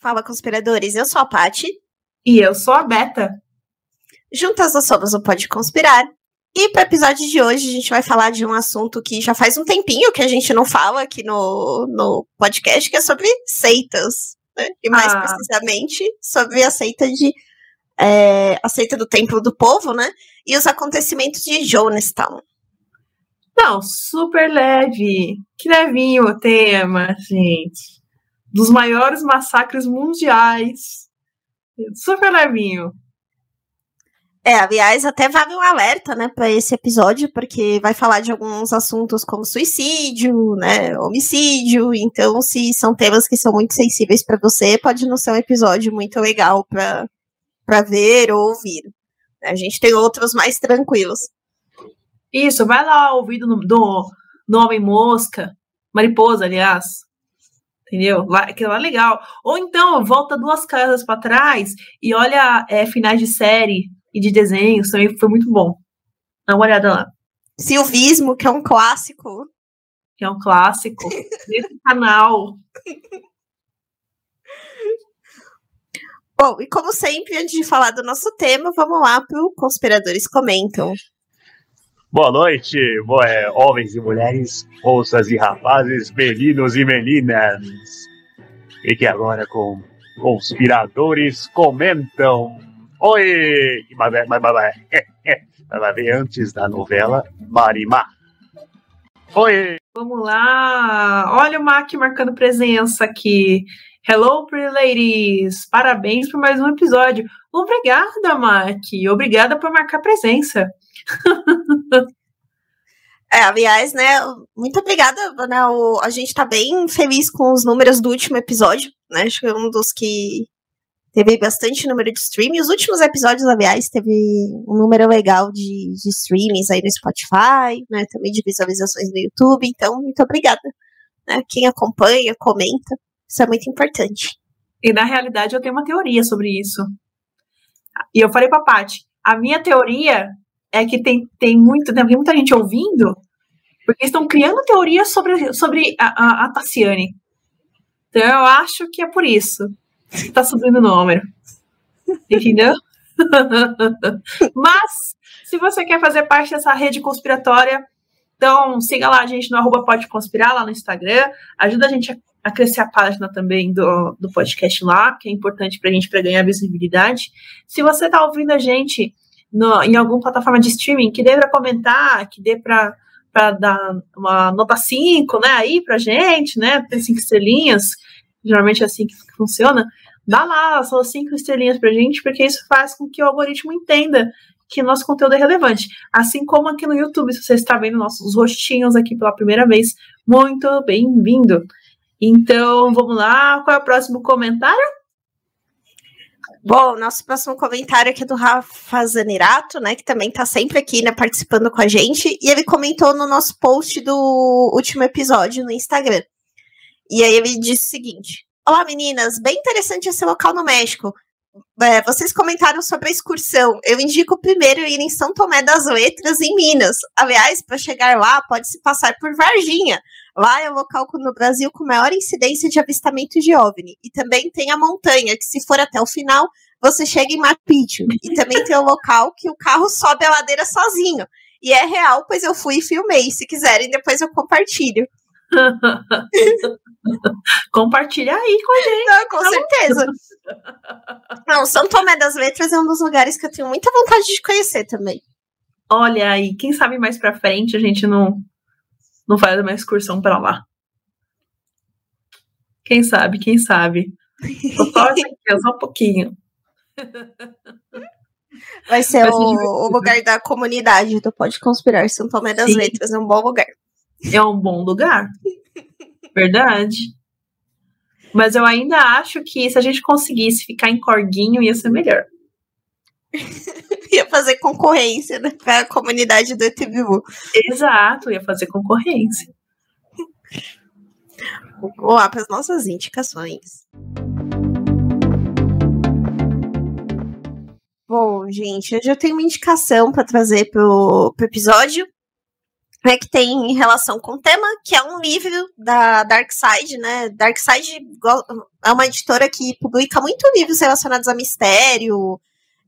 Fala, conspiradores. Eu sou a Pati. E eu sou a Beta. Juntas nós somos o Pode Conspirar. E para o episódio de hoje, a gente vai falar de um assunto que já faz um tempinho que a gente não fala aqui no, no podcast, que é sobre seitas. Né? E mais ah. precisamente sobre a seita de. É, a seita do Templo do Povo, né? E os acontecimentos de Jonestown. Não, super leve. Que levinho o tema, gente dos maiores massacres mundiais. Super levinho. É, aliás, até vale um alerta, né, para esse episódio, porque vai falar de alguns assuntos como suicídio, né, homicídio. Então, se são temas que são muito sensíveis para você, pode não ser um episódio muito legal para ver ou ouvir. A gente tem outros mais tranquilos. Isso, vai lá ouvir do, do, do Homem Mosca, Mariposa, aliás. Entendeu? Aquilo é legal. Ou então, volta duas casas para trás e olha é, finais de série e de desenhos, também foi muito bom. Dá uma olhada lá. Silvismo, que é um clássico. Que é um clássico. Nesse canal. Bom, e como sempre, antes de falar do nosso tema, vamos lá para o Conspiradores Comentam. Boa noite, boa, é, homens e mulheres, moças e rapazes, meninos e meninas. E que agora com conspiradores comentam. Oi! Mas, mas, mas, vai ver antes da novela Marimar. Oi! Vamos lá! Olha o Mac marcando presença aqui. Hello, pretty ladies! Parabéns por mais um episódio. Obrigada, Mac. Obrigada por marcar presença. É, aliás, né, muito obrigada, né, o, a gente tá bem feliz com os números do último episódio, né, acho que é um dos que teve bastante número de streaming, os últimos episódios, aliás, teve um número legal de, de streamings aí no Spotify, né, também de visualizações no YouTube, então, muito obrigada, né, quem acompanha, comenta, isso é muito importante. E na realidade eu tenho uma teoria sobre isso, e eu falei pra Paty, a minha teoria é que tem, tem, muito, tem muita gente ouvindo, porque estão criando teorias sobre, sobre a, a, a Tassiane. Então eu acho que é por isso que está subindo o número. Entendeu? Mas, se você quer fazer parte dessa rede conspiratória, então siga lá a gente no arroba pode conspirar lá no Instagram. Ajuda a gente a, a crescer a página também do, do podcast lá, que é importante para a gente para ganhar visibilidade. Se você está ouvindo a gente no, em alguma plataforma de streaming que dê para comentar, que dê para dar uma nota 5, né, aí pra gente, né, ter cinco estrelinhas, geralmente é assim que funciona, dá lá só cinco estrelinhas pra gente, porque isso faz com que o algoritmo entenda que nosso conteúdo é relevante. Assim como aqui no YouTube, se você está vendo nossos rostinhos aqui pela primeira vez, muito bem-vindo. Então, vamos lá, qual é o próximo comentário? Bom, nosso próximo comentário aqui é do Rafa Zanerato, né, que também tá sempre aqui, né, participando com a gente, e ele comentou no nosso post do último episódio no Instagram. E aí ele disse o seguinte: Olá meninas, bem interessante esse local no México. É, vocês comentaram sobre a excursão. Eu indico primeiro ir em São Tomé das Letras, em Minas. Aliás, para chegar lá, pode se passar por Varginha. Lá é o local no Brasil com maior incidência de avistamento de OVNI. E também tem a montanha, que se for até o final, você chega em Machu Picchu. E também tem o local que o carro sobe a ladeira sozinho. E é real, pois eu fui e filmei. Se quiserem, depois eu compartilho. Compartilha aí com a gente. Não, com certeza. Não, São Tomé das Letras é um dos lugares que eu tenho muita vontade de conhecer também. Olha aí, quem sabe mais pra frente a gente não, não faz uma excursão pra lá. Quem sabe, quem sabe. Só, só um pouquinho. Vai ser Vai o, o, lugar da comunidade do Pode Conspirar. São Tomé das Sim. Letras é um bom lugar. É um bom lugar. Verdade. Mas eu ainda acho que se a gente conseguisse ficar em Corguinho, ia ser melhor. ia fazer concorrência né, para a comunidade do ETBU. Exato, ia fazer concorrência. Vamos lá para as nossas indicações. Bom, gente, eu tenho uma indicação para trazer pro, pro episódio, né, que tem relação com o tema, que é um livro da Darkside, né? Darkside é uma editora que publica muito livros relacionados a mistério,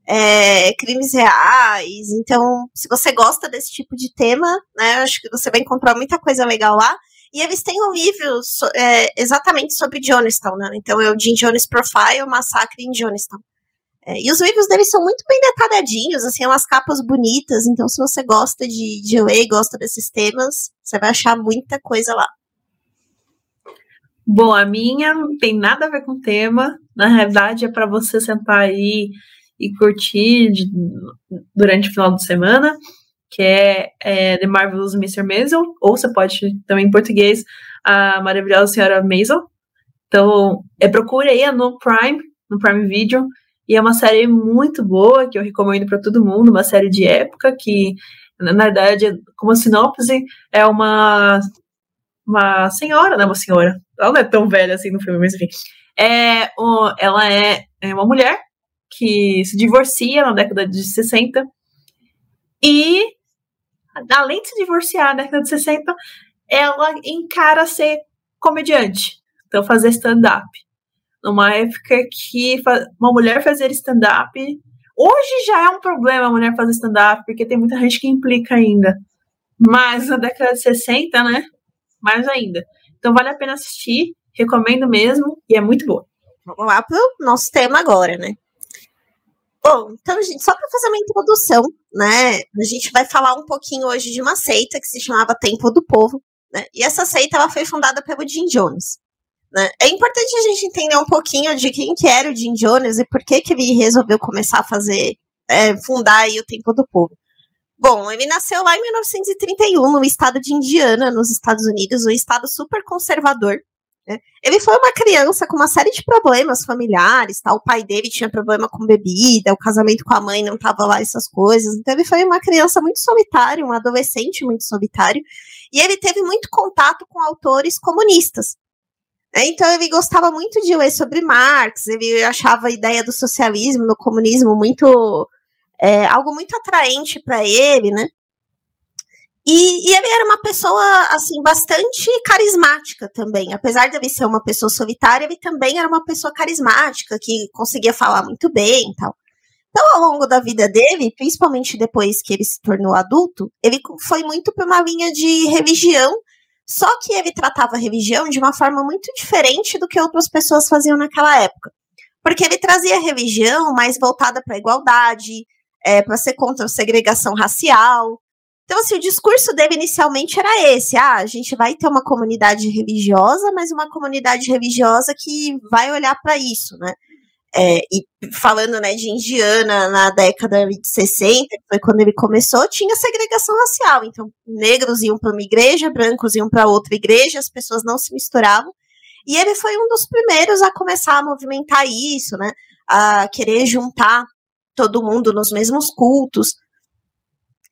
é, crimes reais. Então, se você gosta desse tipo de tema, né, acho que você vai encontrar muita coisa legal lá. E eles têm um livro so, é, exatamente sobre Jonestown, né? Então é o Jim Jones Profile, Massacre em Jonestown. É, e os livros deles são muito bem detalhadinhos, assim, umas capas bonitas. Então, se você gosta de, de ler, gosta desses temas, você vai achar muita coisa lá. Bom, a minha não tem nada a ver com o tema. Na realidade, é para você sentar aí curtir de, durante o final de semana, que é, é The Marvelous Mr. Maisel, ou você pode também em português, a maravilhosa senhora Maisel. Então, é, procure aí no Prime, no Prime Video, e é uma série muito boa, que eu recomendo para todo mundo, uma série de época, que, na verdade, como sinopse, é uma, uma senhora, né, uma senhora, ela não é tão velha assim no filme, mas enfim, é, ela é, é uma mulher que se divorcia na década de 60 e, além de se divorciar na década de 60, ela encara ser comediante, então fazer stand-up numa época que uma mulher fazer stand-up. Hoje já é um problema a mulher fazer stand-up, porque tem muita gente que implica ainda. Mas na década de 60, né? Mais ainda. Então vale a pena assistir, recomendo mesmo, e é muito boa. Vamos lá pro nosso tema agora, né? Bom, então, gente, só para fazer uma introdução, né? A gente vai falar um pouquinho hoje de uma seita que se chamava Templo do Povo, né? E essa seita ela foi fundada pelo Jim Jones. Né? É importante a gente entender um pouquinho de quem que era o Jim Jones e por que, que ele resolveu começar a fazer, é, fundar aí o Templo do Povo. Bom, ele nasceu lá em 1931, no estado de Indiana, nos Estados Unidos, um estado super conservador. Né? Ele foi uma criança com uma série de problemas familiares, tá? o pai dele tinha problema com bebida, o casamento com a mãe não estava lá, essas coisas. Então ele foi uma criança muito solitária, um adolescente muito solitário, e ele teve muito contato com autores comunistas. É, então ele gostava muito de ler sobre Marx, ele achava a ideia do socialismo, do comunismo muito é, algo muito atraente para ele, né? E, e, ele era uma pessoa assim bastante carismática também, apesar de ele ser uma pessoa solitária, ele também era uma pessoa carismática que conseguia falar muito bem, e tal. Então, ao longo da vida dele, principalmente depois que ele se tornou adulto, ele foi muito para uma linha de religião só que ele tratava a religião de uma forma muito diferente do que outras pessoas faziam naquela época. Porque ele trazia a religião mais voltada para a igualdade, é, para ser contra a segregação racial. Então, assim, o discurso dele inicialmente era esse: ah, a gente vai ter uma comunidade religiosa, mas uma comunidade religiosa que vai olhar para isso, né? É, e falando né, de Indiana na década de 60, que foi quando ele começou, tinha segregação racial. Então, negros iam para uma igreja, brancos iam para outra igreja, as pessoas não se misturavam. E ele foi um dos primeiros a começar a movimentar isso, né? A querer juntar todo mundo nos mesmos cultos.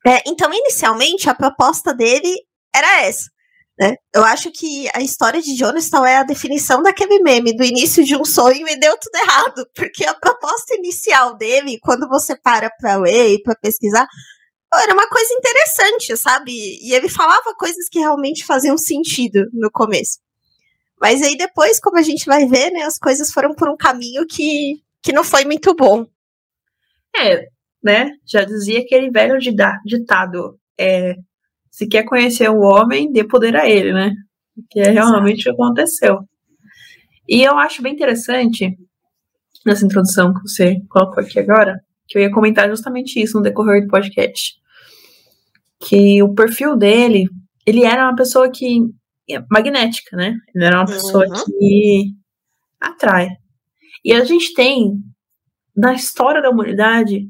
É, então, inicialmente, a proposta dele era essa. Né? Eu acho que a história de Jonathan é a definição daquele meme do início de um sonho e deu tudo errado, porque a proposta inicial dele, quando você para para ler e para pesquisar, era uma coisa interessante, sabe? E ele falava coisas que realmente faziam sentido no começo. Mas aí depois, como a gente vai ver, né, as coisas foram por um caminho que, que não foi muito bom. É, né? Já dizia aquele velho ditado: é, se quer conhecer o homem, dê poder a ele, né? Que é realmente o que aconteceu. E eu acho bem interessante, nessa introdução que você colocou aqui agora, que eu ia comentar justamente isso no decorrer do podcast. Que o perfil dele, ele era uma pessoa que. magnética, né? Ele era uma pessoa uhum. que atrai. E a gente tem, na história da humanidade,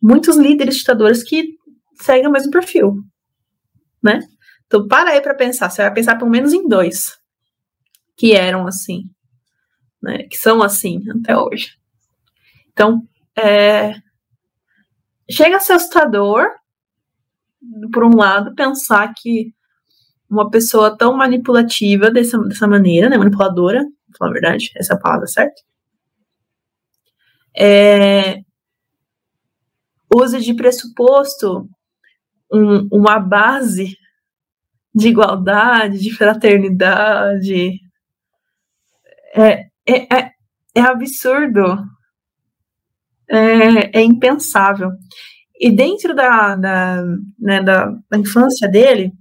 muitos líderes ditadores que seguem o mesmo perfil né? Então, para aí para pensar, você vai pensar pelo menos em dois que eram assim, né? Que são assim até hoje. Então, é, chega a ser assustador, por um lado, pensar que uma pessoa tão manipulativa dessa, dessa maneira, né? Manipuladora, falar a verdade, essa é a palavra certa. É, use de pressuposto um, uma base de igualdade, de fraternidade. É, é, é, é absurdo. É, é, impensável. E dentro da, da, né, da, da, infância dele,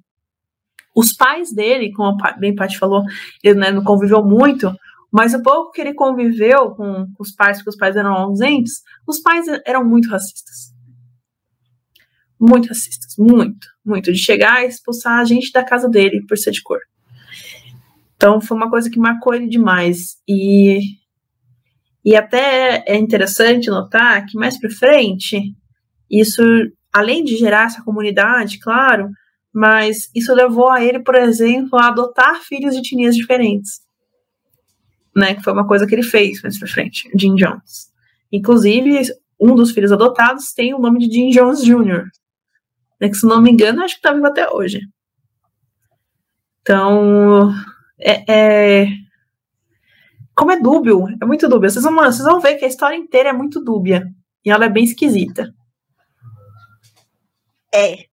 os pais dele, como bem Paty falou, ele né, não conviveu muito, mas o pouco que ele conviveu com, com os pais, porque os pais eram ausentes, os pais eram muito racistas. Muito racistas, muito, muito. De chegar e expulsar a gente da casa dele por ser de cor. Então foi uma coisa que marcou ele demais. E, e até é interessante notar que mais para frente, isso, além de gerar essa comunidade, claro, mas isso levou a ele, por exemplo, a adotar filhos de etnias diferentes né? Que foi uma coisa que ele fez mais pra frente, Jim Jones. Inclusive, um dos filhos adotados tem o nome de Jim Jones Jr. Né, que, se não me engano, acho que tá vivo até hoje. Então, é, é, como é dúbio, é muito dúbio. Vocês vão, vocês vão ver que a história inteira é muito dúbia. E ela é bem esquisita. É.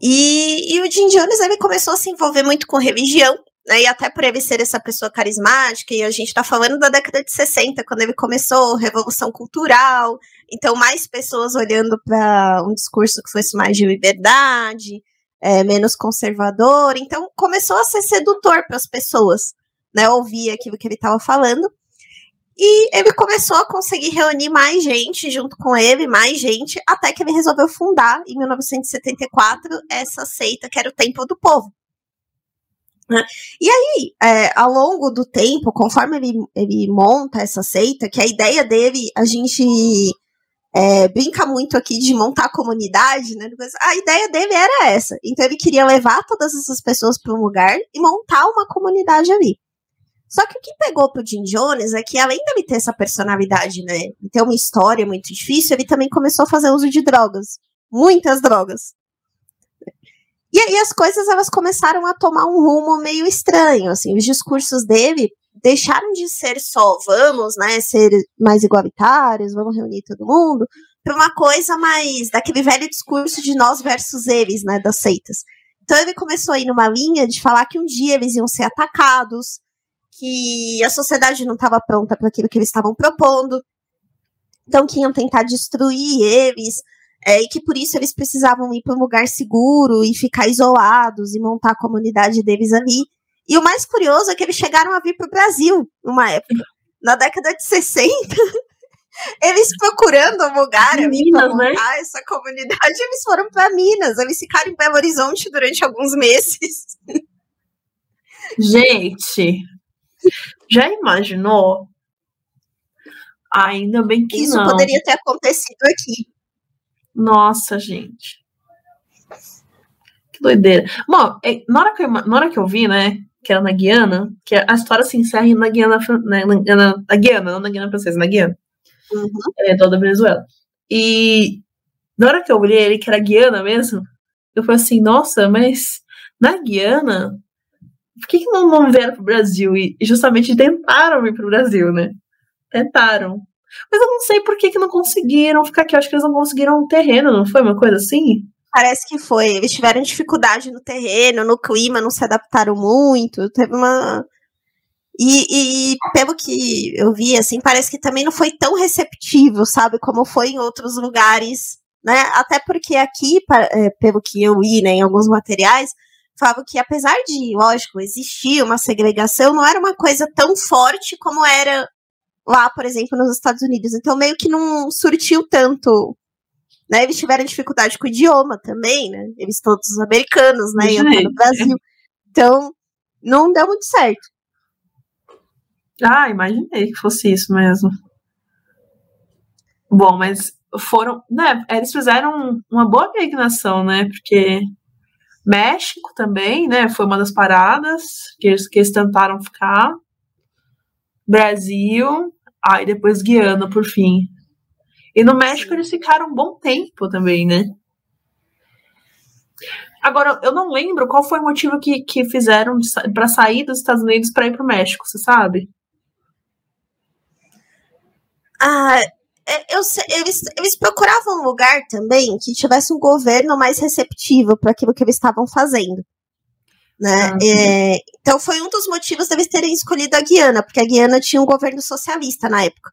E, e o Jim Jones ele começou a se envolver muito com religião né, e até por ele ser essa pessoa carismática, e a gente está falando da década de 60, quando ele começou, revolução cultural, então mais pessoas olhando para um discurso que fosse mais de liberdade, é, menos conservador, então começou a ser sedutor para as pessoas, né, ouvir aquilo que ele estava falando, e ele começou a conseguir reunir mais gente junto com ele, mais gente, até que ele resolveu fundar, em 1974, essa seita que era o Templo do Povo. Né? E aí, é, ao longo do tempo, conforme ele, ele monta essa seita, que a ideia dele, a gente é, brinca muito aqui de montar a comunidade, né? A ideia dele era essa. Então ele queria levar todas essas pessoas para um lugar e montar uma comunidade ali. Só que o que pegou pro Jim Jones é que, além dele ter essa personalidade, né, e ter uma história muito difícil, ele também começou a fazer uso de drogas. Muitas drogas. E aí as coisas elas começaram a tomar um rumo meio estranho, assim, os discursos dele deixaram de ser só vamos, né, ser mais igualitários, vamos reunir todo mundo, para uma coisa mais daquele velho discurso de nós versus eles, né, das seitas. Então ele começou a ir numa linha de falar que um dia eles iam ser atacados, que a sociedade não estava pronta para aquilo que eles estavam propondo, então que iam tentar destruir eles, é, e que por isso eles precisavam ir para um lugar seguro e ficar isolados e montar a comunidade deles ali. E o mais curioso é que eles chegaram a vir para o Brasil numa época, na década de 60. Eles procurando um lugar para montar né? essa comunidade, eles foram para Minas. Eles ficaram em Belo Horizonte durante alguns meses. Gente, já imaginou? Ainda bem que Isso não. Isso poderia ter acontecido aqui. Nossa, gente. Que doideira. Bom, é, na, hora que eu, na hora que eu vi, né, que era na Guiana, que a história se encerra na Guiana, na, na, na Guiana, não na Guiana Francesa, na Guiana. Uhum. É toda a Venezuela. E na hora que eu olhei ele, que era Guiana mesmo, eu falei assim, nossa, mas na Guiana, por que, que não, não vieram pro Brasil? E justamente tentaram vir pro Brasil, né? Tentaram. Mas eu não sei por que, que não conseguiram ficar aqui. Eu acho que eles não conseguiram um terreno, não foi uma coisa assim? Parece que foi. Eles tiveram dificuldade no terreno, no clima, não se adaptaram muito. Teve uma. E, e, pelo que eu vi, assim, parece que também não foi tão receptivo, sabe, como foi em outros lugares, né? Até porque aqui, é, pelo que eu li, né, em alguns materiais, falavam que apesar de, lógico, existir uma segregação, não era uma coisa tão forte como era lá, por exemplo, nos Estados Unidos. Então, meio que não surtiu tanto. Né? Eles tiveram dificuldade com o idioma também, né? Eles todos americanos, né? Iam no Brasil. Então, não deu muito certo. Ah, imaginei que fosse isso mesmo. Bom, mas foram. Né, eles fizeram uma boa peregrinação, né? Porque México também, né? Foi uma das paradas que eles, que eles tentaram ficar. Brasil, ah, e depois Guiana, por fim. E no México eles ficaram um bom tempo também, né? Agora, eu não lembro qual foi o motivo que, que fizeram para sair dos Estados Unidos para ir para o México, você sabe? Ah, é, eu, eles, eles procuravam um lugar também que tivesse um governo mais receptivo para aquilo que eles estavam fazendo. Né? Ah, é, então foi um dos motivos deles terem escolhido a Guiana, porque a Guiana tinha um governo socialista na época.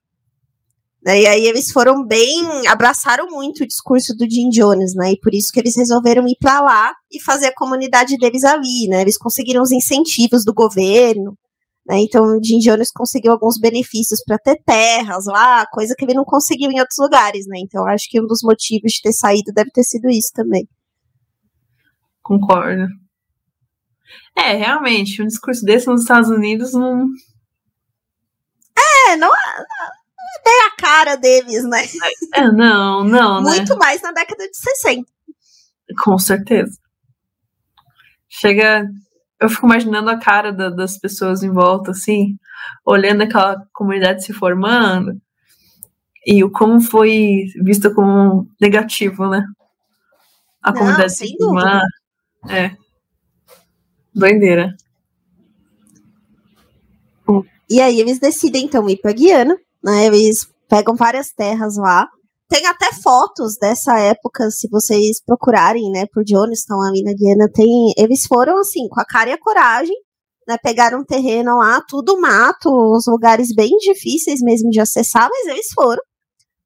Né? E aí eles foram bem, abraçaram muito o discurso do Jim Jones, né? E por isso que eles resolveram ir para lá e fazer a comunidade deles ali, né? Eles conseguiram os incentivos do governo, né? Então o Jim Jones conseguiu alguns benefícios para ter terras lá, coisa que ele não conseguiu em outros lugares, né? Então acho que um dos motivos de ter saído deve ter sido isso também. Concordo. É, realmente, um discurso desse nos Estados Unidos não. É, não, tem a cara deles, né? É, não, não, né? Muito mais na década de 60. Com certeza. Chega. Eu fico imaginando a cara da, das pessoas em volta, assim, olhando aquela comunidade se formando e o como foi vista como negativo, né? A não, comunidade se formar. É. Doideira. E aí eles decidem então ir para Guiana né? Eles pegam várias terras lá. Tem até fotos dessa época, se vocês procurarem, né, por Johnstown, ali na Guiana, tem. Eles foram assim, com a cara e a coragem, né? Pegaram um terreno lá, tudo mato, uns lugares bem difíceis mesmo de acessar, mas eles foram.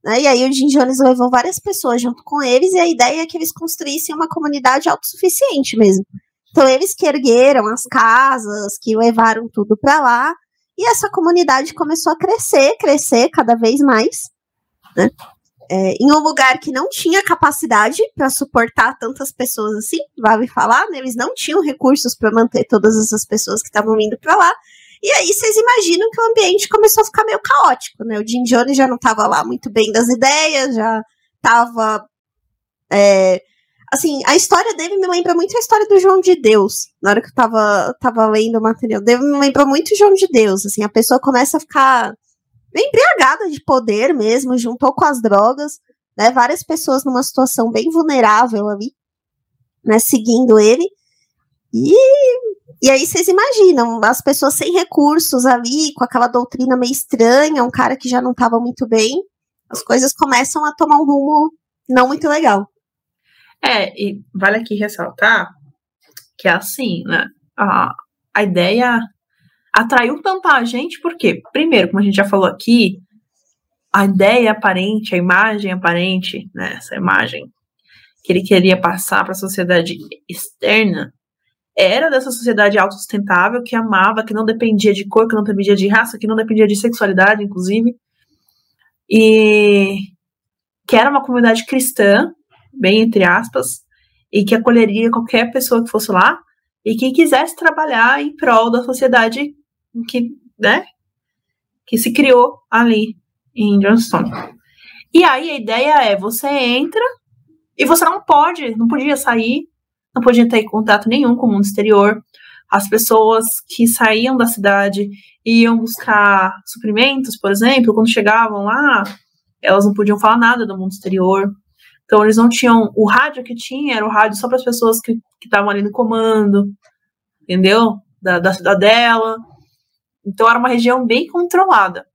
Né, e aí o Jim Jones levou várias pessoas junto com eles, e a ideia é que eles construíssem uma comunidade autossuficiente mesmo. Então eles que ergueram as casas, que levaram tudo para lá, e essa comunidade começou a crescer, crescer cada vez mais, né? É, em um lugar que não tinha capacidade para suportar tantas pessoas assim, vale falar, né? eles não tinham recursos para manter todas essas pessoas que estavam indo para lá. E aí vocês imaginam que o ambiente começou a ficar meio caótico, né? O Jim Jones já não estava lá muito bem das ideias, já estava é, assim, a história dele me lembra muito a história do João de Deus. Na hora que eu tava, tava lendo o material dele, me lembra muito João de Deus. Assim, a pessoa começa a ficar embriagada de poder mesmo, juntou com as drogas, né? Várias pessoas numa situação bem vulnerável ali, né? Seguindo ele. E, e aí vocês imaginam, as pessoas sem recursos ali, com aquela doutrina meio estranha, um cara que já não estava muito bem, as coisas começam a tomar um rumo não muito legal. É, e vale aqui ressaltar que é assim, né? A, a ideia atraiu tanta gente, porque, primeiro, como a gente já falou aqui, a ideia aparente, a imagem aparente, né, essa imagem que ele queria passar para a sociedade externa, era dessa sociedade autossustentável que amava, que não dependia de cor, que não dependia de raça, que não dependia de sexualidade, inclusive, e que era uma comunidade cristã, bem entre aspas, e que acolheria qualquer pessoa que fosse lá e que quisesse trabalhar em prol da sociedade que, né, que se criou ali em Johnstown. E aí a ideia é você entra e você não pode, não podia sair, não podia ter contato nenhum com o mundo exterior. As pessoas que saíam da cidade e iam buscar suprimentos, por exemplo, quando chegavam lá, elas não podiam falar nada do mundo exterior. Então eles não tinham. O rádio que tinha era o rádio só para as pessoas que estavam ali no comando, entendeu? Da, da cidadela. Então era uma região bem controlada.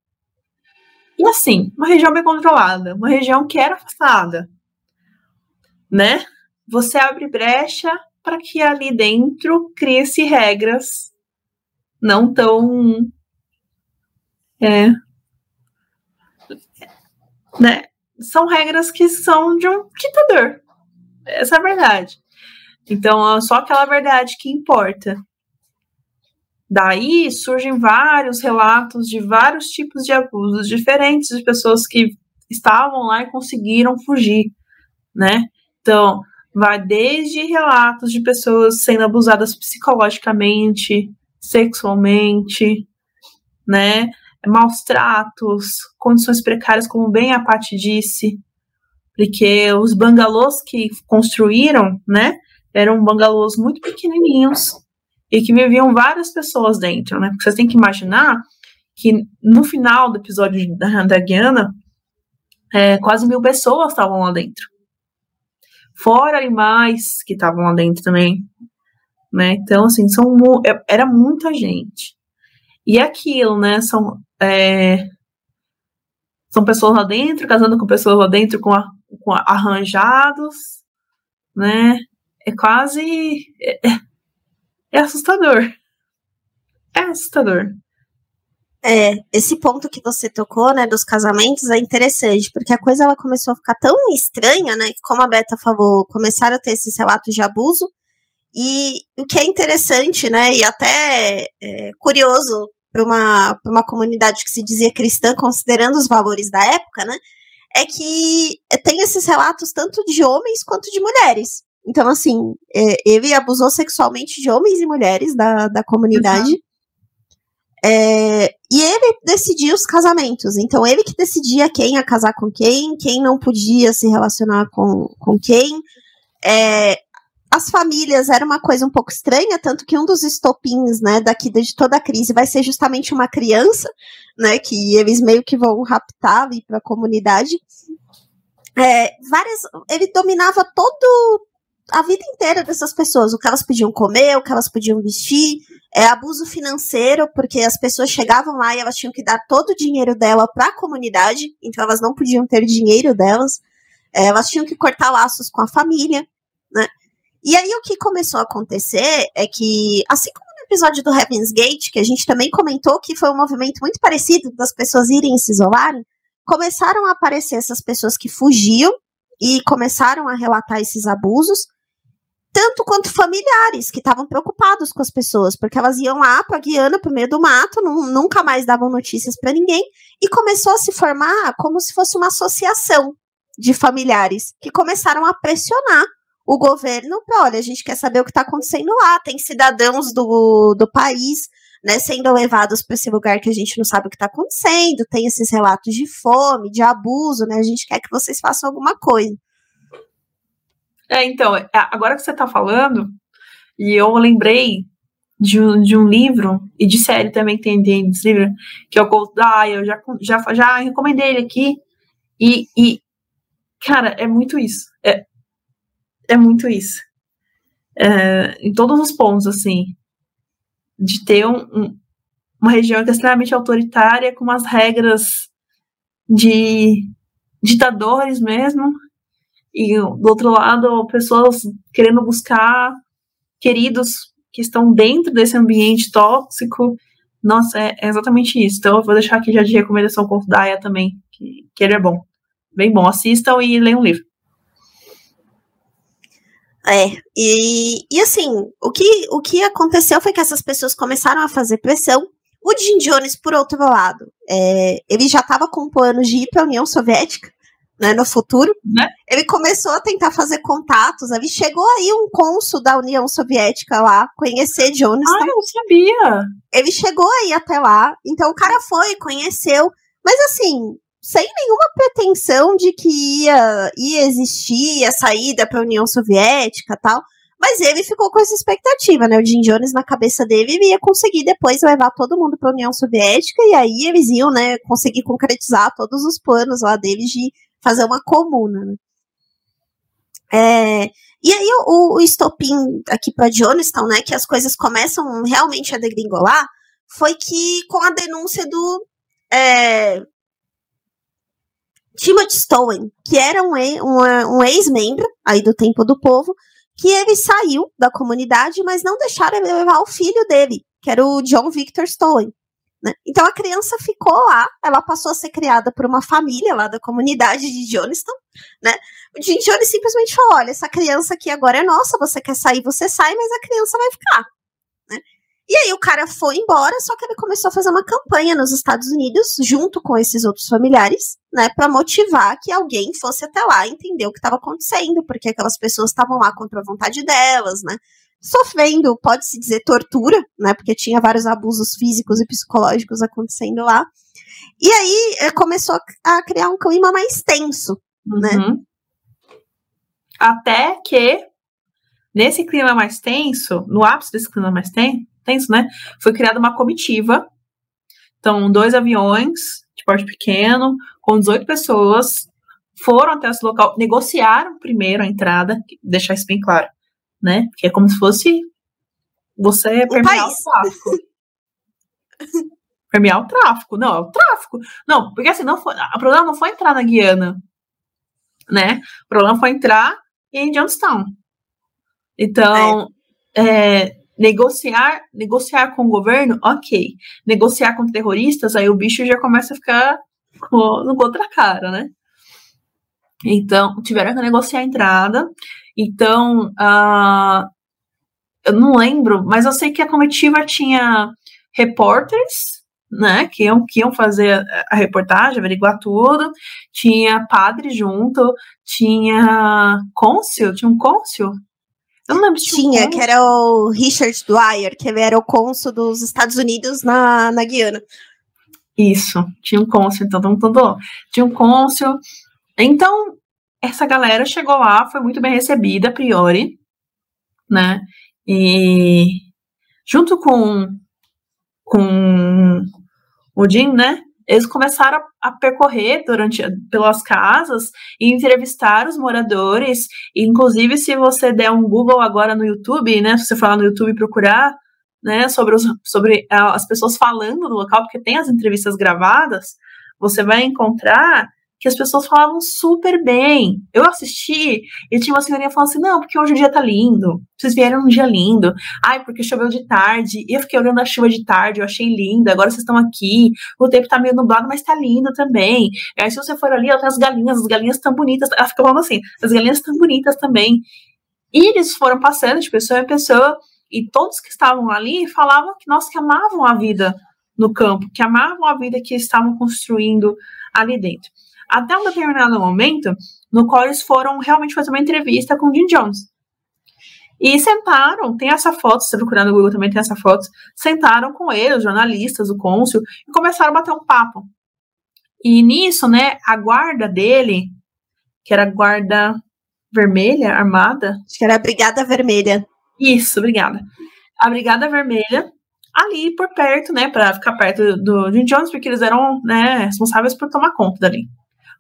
E assim, uma região bem controlada, uma região que era afastada, né? Você abre brecha para que ali dentro crie-se regras não tão é, né? São regras que são de um ditador. Essa é a verdade. Então, é só aquela verdade que importa. Daí surgem vários relatos de vários tipos de abusos diferentes de pessoas que estavam lá e conseguiram fugir, né? Então, vai desde relatos de pessoas sendo abusadas psicologicamente, sexualmente, né? Maus tratos, condições precárias, como bem a Paty disse, porque os bangalôs que construíram, né, eram bangalôs muito pequenininhos e que viviam várias pessoas dentro, né? Porque você tem que imaginar que no final do episódio da, da Guiana, é, quase mil pessoas estavam lá dentro. Fora animais que estavam lá dentro também, né? Então, assim, são, é, era muita gente. E aquilo, né? São é, são pessoas lá dentro, casando com pessoas lá dentro com, a, com a, arranjados, né? É quase. É, é, é assustador. É assustador. É, esse ponto que você tocou, né, dos casamentos é interessante, porque a coisa ela começou a ficar tão estranha, né, que como a Beta falou, começaram a ter esses relatos de abuso, e o que é interessante, né, e até é, curioso para uma, uma comunidade que se dizia cristã, considerando os valores da época, né, é que tem esses relatos tanto de homens quanto de mulheres. Então, assim, é, ele abusou sexualmente de homens e mulheres da, da comunidade. Uhum. É, e ele decidia os casamentos. Então, ele que decidia quem ia casar com quem, quem não podia se relacionar com, com quem. É, as famílias era uma coisa um pouco estranha, tanto que um dos estopins, né, daqui de toda a crise vai ser justamente uma criança, né, que eles meio que vão raptar ali para a comunidade. É, várias, ele dominava todo a vida inteira dessas pessoas, o que elas podiam comer, o que elas podiam vestir, é abuso financeiro, porque as pessoas chegavam lá e elas tinham que dar todo o dinheiro dela para a comunidade, então elas não podiam ter dinheiro delas, é, elas tinham que cortar laços com a família, né? E aí o que começou a acontecer é que, assim como no episódio do Heaven's Gate, que a gente também comentou que foi um movimento muito parecido das pessoas irem se isolarem, começaram a aparecer essas pessoas que fugiam e começaram a relatar esses abusos, tanto quanto familiares que estavam preocupados com as pessoas, porque elas iam lá para Guiana, para o meio do mato, não, nunca mais davam notícias para ninguém, e começou a se formar como se fosse uma associação de familiares que começaram a pressionar o governo olha, a gente quer saber o que está acontecendo lá, tem cidadãos do, do país né, sendo levados para esse lugar que a gente não sabe o que está acontecendo, tem esses relatos de fome, de abuso, né? A gente quer que vocês façam alguma coisa. É, então, é, agora que você está falando, e eu lembrei de um, de um livro, e de série também que tem desse livro, que é o Cold Die, eu já, já, já recomendei ele aqui, e, e cara, é muito isso. É, é muito isso. É, em todos os pontos, assim, de ter um, um, uma região que é extremamente autoritária, com umas regras de ditadores mesmo, e do outro lado, pessoas querendo buscar queridos que estão dentro desse ambiente tóxico. Nossa, é, é exatamente isso. Então, eu vou deixar aqui já de recomendação com o Daya também, que, que ele é bom. Bem bom. Assistam e leiam um livro. É, e, e assim, o que, o que aconteceu foi que essas pessoas começaram a fazer pressão. O Jim Jones, por outro lado, é, ele já estava com planos de ir para a União Soviética, né, no futuro. Né? Ele começou a tentar fazer contatos. Ele chegou aí um cônsul da União Soviética lá, conhecer Jones. Ah, eu sabia. Ele chegou aí até lá. Então o cara foi, conheceu. Mas assim, sem nenhuma pretensão de que ia, ia existir a saída para a União Soviética tal. Mas ele ficou com essa expectativa, né? O Jim Jones, na cabeça dele, ia conseguir depois levar todo mundo para a União Soviética e aí eles iam, né, conseguir concretizar todos os planos lá deles de fazer uma comuna. Né? É, e aí o, o estopim aqui para Jonestown, né, que as coisas começam realmente a degringolar, foi que com a denúncia do é, Timothy Stowen, que era um, um, um ex-membro aí do Tempo do Povo, que ele saiu da comunidade, mas não deixaram ele levar o filho dele, que era o John Victor Stowen. Né? Então a criança ficou lá, ela passou a ser criada por uma família lá da comunidade de Johnston, né? O Jim Jones simplesmente falou: olha, essa criança aqui agora é nossa, você quer sair, você sai, mas a criança vai ficar. Né? E aí o cara foi embora, só que ele começou a fazer uma campanha nos Estados Unidos, junto com esses outros familiares, né, para motivar que alguém fosse até lá entender o que estava acontecendo, porque aquelas pessoas estavam lá contra a vontade delas, né? sofrendo, pode-se dizer, tortura, né? Porque tinha vários abusos físicos e psicológicos acontecendo lá. E aí eh, começou a criar um clima mais tenso, né? uhum. né? Até que, nesse clima mais tenso, no ápice desse clima mais tenso, né? Foi criada uma comitiva. Então, dois aviões de porte pequeno, com 18 pessoas, foram até esse local, negociaram primeiro a entrada, deixar isso bem claro né? Que é como se fosse você permear o, o tráfico. permear o tráfico. Não, é o tráfico. tráfico? Não, porque assim, não foi, o problema não foi entrar na Guiana, né? O problema foi entrar em Johnstown. Então, é. É, negociar, negociar com o governo, ok. Negociar com terroristas, aí o bicho já começa a ficar com outra cara, né? Então, tiveram que negociar a entrada. Então, uh, eu não lembro, mas eu sei que a comitiva tinha repórteres, né, que iam, que iam fazer a reportagem, averiguar tudo, tinha padre junto, tinha cônsul, tinha um cônsul, eu não lembro se tinha. Que era o Richard Dwyer, que ele era o cônsul dos Estados Unidos na, na Guiana. Isso, tinha um cônsul, então todo mundo Tinha um cônsul. Então, essa galera chegou lá, foi muito bem recebida a priori, né? E junto com, com o Jim, né? Eles começaram a, percorrer durante pelas casas e entrevistar os moradores. E, inclusive, se você der um Google agora no YouTube, né? Se você lá no YouTube procurar, né, sobre, os, sobre as pessoas falando no local, porque tem as entrevistas gravadas, você vai encontrar que as pessoas falavam super bem. Eu assisti e tinha uma senhorinha falando assim: não, porque hoje o dia tá lindo. Vocês vieram num dia lindo. Ai, porque choveu de tarde. E eu fiquei olhando a chuva de tarde, eu achei lindo. Agora vocês estão aqui. O tempo tá meio nublado, mas tá lindo também. E aí, se você for ali, ó, tem as galinhas, as galinhas tão bonitas. Ela fica falando assim: as galinhas tão bonitas também. E eles foram passando de pessoa em pessoa. E todos que estavam ali falavam que nós que amavam a vida no campo, que amavam a vida que estavam construindo ali dentro até um determinado momento no qual eles foram realmente fazer uma entrevista com o Jim Jones. E sentaram, tem essa foto, se você procurar no Google também tem essa foto, sentaram com ele, os jornalistas, o cônsul, e começaram a bater um papo. E nisso, né, a guarda dele, que era a guarda vermelha, armada. Acho que era a Brigada Vermelha. Isso, obrigada. A Brigada Vermelha, ali por perto, né, para ficar perto do Jim Jones, porque eles eram, né, responsáveis por tomar conta dali.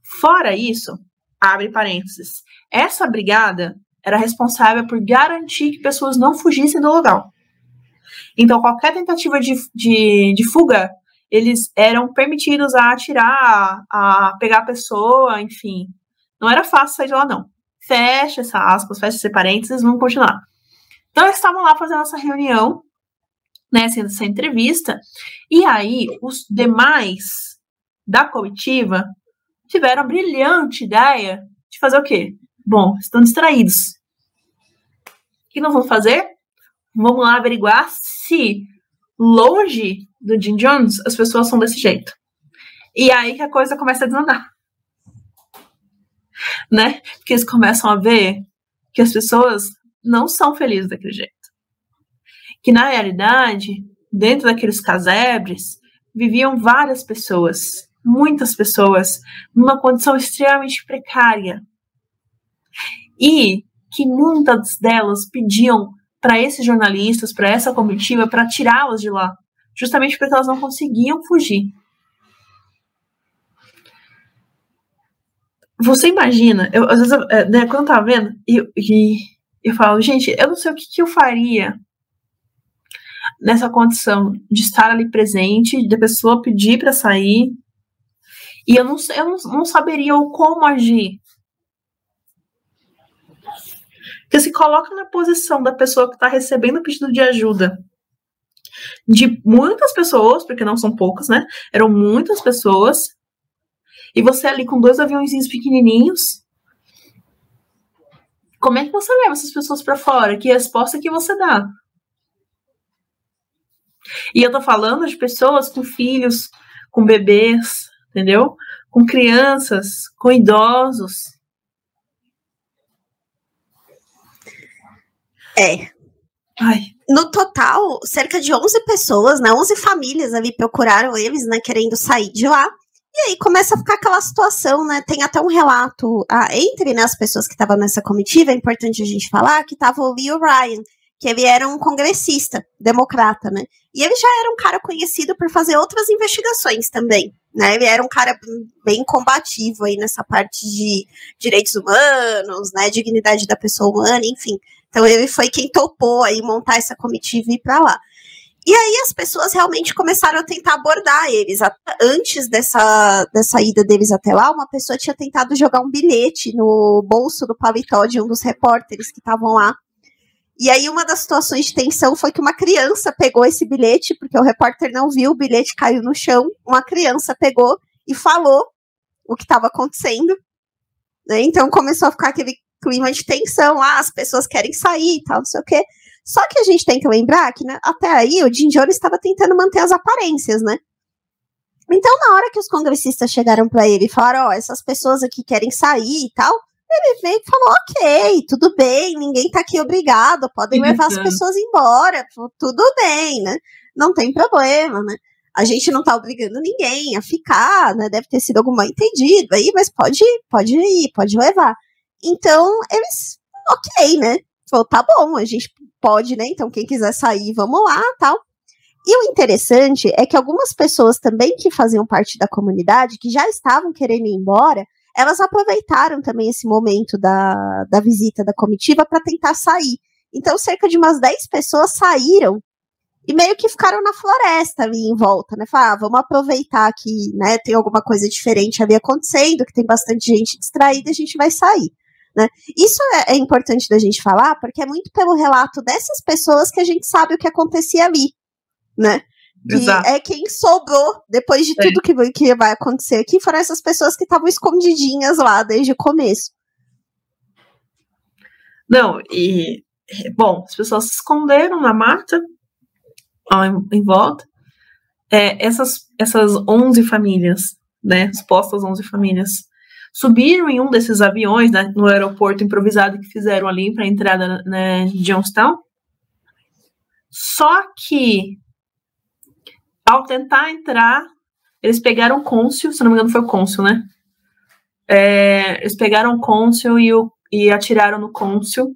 Fora isso, abre parênteses, essa brigada era responsável por garantir que pessoas não fugissem do local. Então, qualquer tentativa de, de, de fuga, eles eram permitidos a atirar, a pegar a pessoa, enfim. Não era fácil sair de lá, não. Fecha essa aspas, fecha esse parênteses, vamos continuar. Então, eles estavam lá fazendo essa reunião, né, sendo essa entrevista, e aí os demais da comitiva tiveram a brilhante ideia de fazer o quê? Bom, estão distraídos. O que nós vamos fazer? Vamos lá averiguar se longe do Jim Jones as pessoas são desse jeito. E aí que a coisa começa a desandar. Né? Porque eles começam a ver que as pessoas não são felizes daquele jeito. Que na realidade, dentro daqueles casebres, viviam várias pessoas muitas pessoas numa condição extremamente precária. E que muitas delas pediam para esses jornalistas, para essa comitiva, para tirá-las de lá, justamente porque elas não conseguiam fugir. Você imagina, eu, às vezes, é, né, quando eu tava vendo, e, e eu falo, gente, eu não sei o que, que eu faria nessa condição de estar ali presente, da pessoa pedir para sair, e eu não, eu não, saberia o como agir. Porque se coloca na posição da pessoa que está recebendo o pedido de ajuda de muitas pessoas, porque não são poucas, né? Eram muitas pessoas. E você ali com dois aviãozinhos pequenininhos. Como é que você leva essas pessoas para fora? Que resposta que você dá? E eu tô falando de pessoas com filhos, com bebês, entendeu? Com crianças, com idosos. É. Ai. No total, cerca de 11 pessoas, né, 11 famílias ali procuraram eles, né, querendo sair de lá. E aí começa a ficar aquela situação, né? Tem até um relato ah, entre né, as pessoas que estavam nessa comitiva, é importante a gente falar, que estava o Leo Ryan, que ele era um congressista, democrata, né? E ele já era um cara conhecido por fazer outras investigações também, né? Ele era um cara bem combativo aí nessa parte de direitos humanos, né? Dignidade da pessoa humana, enfim. Então ele foi quem topou aí montar essa comitiva e ir para lá. E aí as pessoas realmente começaram a tentar abordar eles. Antes dessa, dessa ida deles até lá, uma pessoa tinha tentado jogar um bilhete no bolso do paletó de um dos repórteres que estavam lá. E aí uma das situações de tensão foi que uma criança pegou esse bilhete, porque o repórter não viu, o bilhete caiu no chão, uma criança pegou e falou o que estava acontecendo. Né? Então começou a ficar aquele clima de tensão lá, as pessoas querem sair e tal, não sei o quê. Só que a gente tem que lembrar que né, até aí o Jim Jones estava tentando manter as aparências, né? Então, na hora que os congressistas chegaram para ele e falaram: Ó, oh, essas pessoas aqui querem sair e tal, ele veio e falou: Ok, tudo bem, ninguém tá aqui obrigado, podem levar as pessoas embora, tudo bem, né? Não tem problema, né? A gente não tá obrigando ninguém a ficar, né? Deve ter sido algum mal entendido aí, mas pode, pode ir, pode levar. Então, eles, ok, né? Falou, tá bom, a gente pode, né? Então, quem quiser sair, vamos lá, tal. E o interessante é que algumas pessoas também que faziam parte da comunidade, que já estavam querendo ir embora, elas aproveitaram também esse momento da, da visita da comitiva para tentar sair. Então, cerca de umas 10 pessoas saíram e meio que ficaram na floresta ali em volta, né? Falaram, ah, vamos aproveitar que né, tem alguma coisa diferente ali acontecendo, que tem bastante gente distraída, a gente vai sair. Né? Isso é, é, importante da gente falar, porque é muito pelo relato dessas pessoas que a gente sabe o que acontecia ali, né? Que Exato. é quem sobrou depois de tudo que, que vai acontecer aqui, foram essas pessoas que estavam escondidinhas lá desde o começo. Não, e bom, as pessoas se esconderam na mata, ó, em, em, volta. É, essas, essas 11 famílias, né, supostas 11 famílias, subiram em um desses aviões né, no aeroporto improvisado que fizeram ali para a entrada né, de Johnstown. Só que, ao tentar entrar, eles pegaram o cônsul, se não me engano foi o cônsul, né? É, eles pegaram o cônsul e, e atiraram no cônsul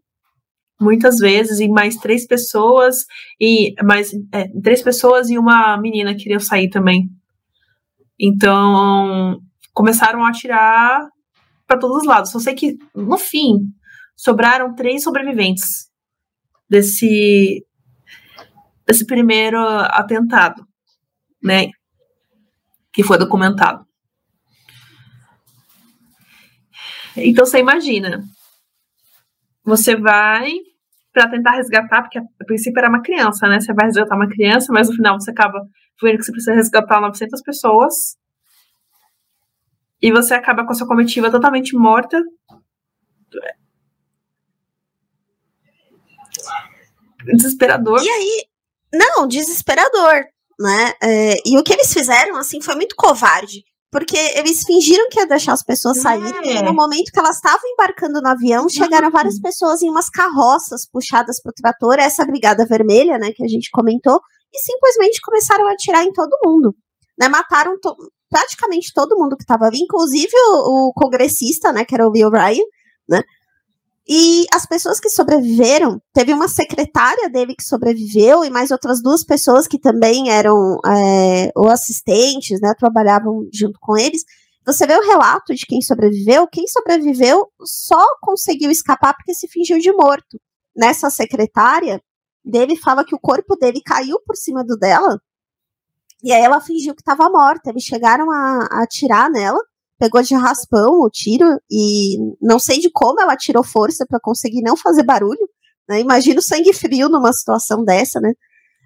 muitas vezes e mais três pessoas e mais é, três pessoas e uma menina queriam sair também. Então começaram a atirar para todos os lados. Só sei que, no fim, sobraram três sobreviventes desse, desse primeiro atentado, né? Que foi documentado. Então você imagina, você vai para tentar resgatar, porque a princípio era uma criança, né? Você vai resgatar uma criança, mas no final você acaba vendo que você precisa resgatar 900 pessoas e você acaba com a sua comitiva totalmente morta. Desesperador. E aí, não, desesperador, né? É, e o que eles fizeram, assim, foi muito covarde. Porque eles fingiram que ia deixar as pessoas saírem, é. e no momento que elas estavam embarcando no avião, chegaram várias pessoas em umas carroças puxadas pro trator, essa brigada vermelha, né, que a gente comentou, e simplesmente começaram a atirar em todo mundo. Né, mataram to praticamente todo mundo que estava ali, inclusive o, o, congressista, né, que era o Bill Ryan, né? E as pessoas que sobreviveram, teve uma secretária dele que sobreviveu e mais outras duas pessoas que também eram é, ou assistentes, né, trabalhavam junto com eles. Você vê o relato de quem sobreviveu. Quem sobreviveu só conseguiu escapar porque se fingiu de morto. Nessa secretária dele fala que o corpo dele caiu por cima do dela e aí ela fingiu que estava morta. Eles chegaram a, a atirar nela, pegou de raspão o tiro e não sei de como ela tirou força para conseguir não fazer barulho. Né? Imagina o sangue frio numa situação dessa, né?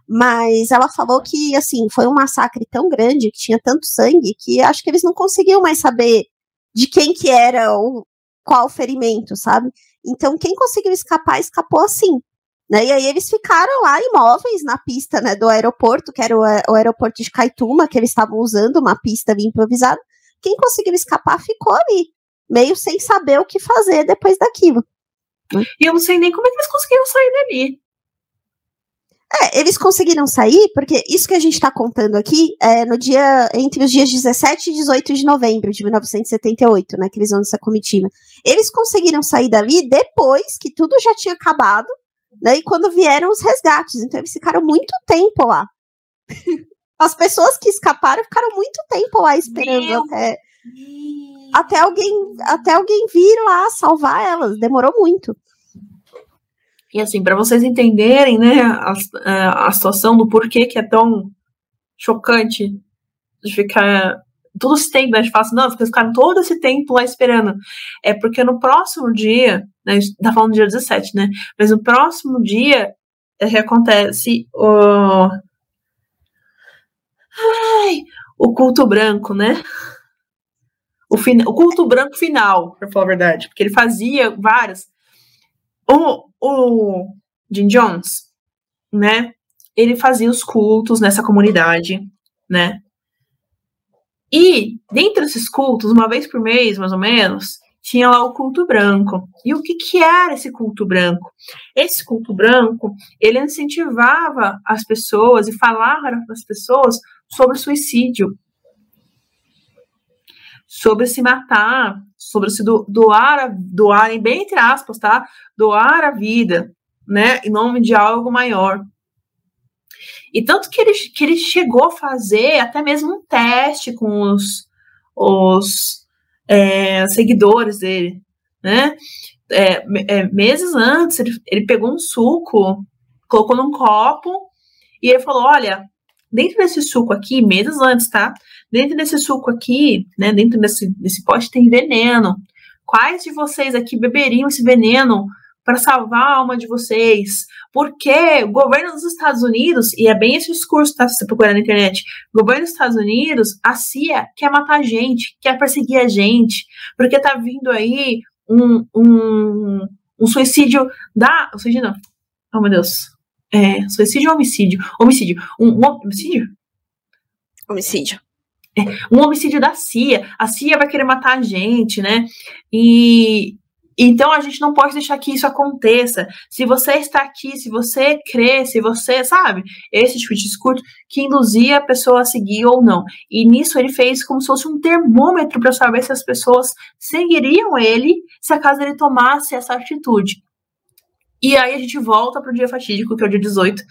Mas ela falou que assim foi um massacre tão grande que tinha tanto sangue que acho que eles não conseguiam mais saber de quem que era ou qual ferimento, sabe? Então quem conseguiu escapar escapou assim. Né? E aí eles ficaram lá imóveis na pista né, do aeroporto, que era o, o aeroporto de Caetuma, que eles estavam usando, uma pista improvisada. Quem conseguiu escapar ficou ali, meio sem saber o que fazer depois daquilo. E eu não sei nem como é que eles conseguiram sair dali. É, eles conseguiram sair, porque isso que a gente está contando aqui é no dia entre os dias 17 e 18 de novembro de 1978, né? Que eles vão nessa comitiva. Eles conseguiram sair dali depois que tudo já tinha acabado né? E quando vieram os resgates, então eles ficaram muito tempo lá. As pessoas que escaparam ficaram muito tempo lá esperando Meu até, até alguém até alguém vir lá salvar elas. Demorou muito. E assim, para vocês entenderem, né, a, a situação do porquê que é tão chocante de ficar todo esse tempo, né, a gente fala assim, não, porque ficaram todo esse tempo lá esperando. É porque no próximo dia, né, a gente tá falando do dia 17, né, mas no próximo dia é que acontece o... O culto branco, né? O, o culto branco final, pra falar a verdade, porque ele fazia várias. O, o Jim Jones, né? Ele fazia os cultos nessa comunidade, né? E dentro desses cultos, uma vez por mês, mais ou menos, tinha lá o culto branco. E o que, que era esse culto branco? Esse culto branco, ele incentivava as pessoas e falava para as pessoas sobre suicídio, sobre se matar, sobre se doar, doar, bem entre aspas, tá? Doar a vida, né? Em nome de algo maior. E tanto que ele, que ele chegou a fazer até mesmo um teste com os, os é, seguidores dele, né? É, é, meses antes, ele, ele pegou um suco, colocou num copo e ele falou: Olha, dentro desse suco aqui, meses antes, tá? Dentro desse suco aqui, né? Dentro desse, desse pote tem veneno. Quais de vocês aqui beberiam esse veneno para salvar a alma de vocês? Porque o governo dos Estados Unidos, e é bem esse discurso, tá? Se você procurar na internet, o governo dos Estados Unidos, a CIA quer matar a gente, quer perseguir a gente, porque tá vindo aí um, um, um suicídio da. Suicídio não. Oh, meu Deus. É, suicídio ou homicídio? Homicídio. Um, um homicídio? Homicídio. É, um homicídio da CIA. A CIA vai querer matar a gente, né? E, então a gente não pode deixar que isso aconteça. Se você está aqui, se você crê, se você, sabe, esse tipo de discurso que induzia a pessoa a seguir ou não. E nisso ele fez como se fosse um termômetro para saber se as pessoas seguiriam ele se acaso ele tomasse essa atitude. E aí a gente volta para o dia fatídico, que é o dia 18,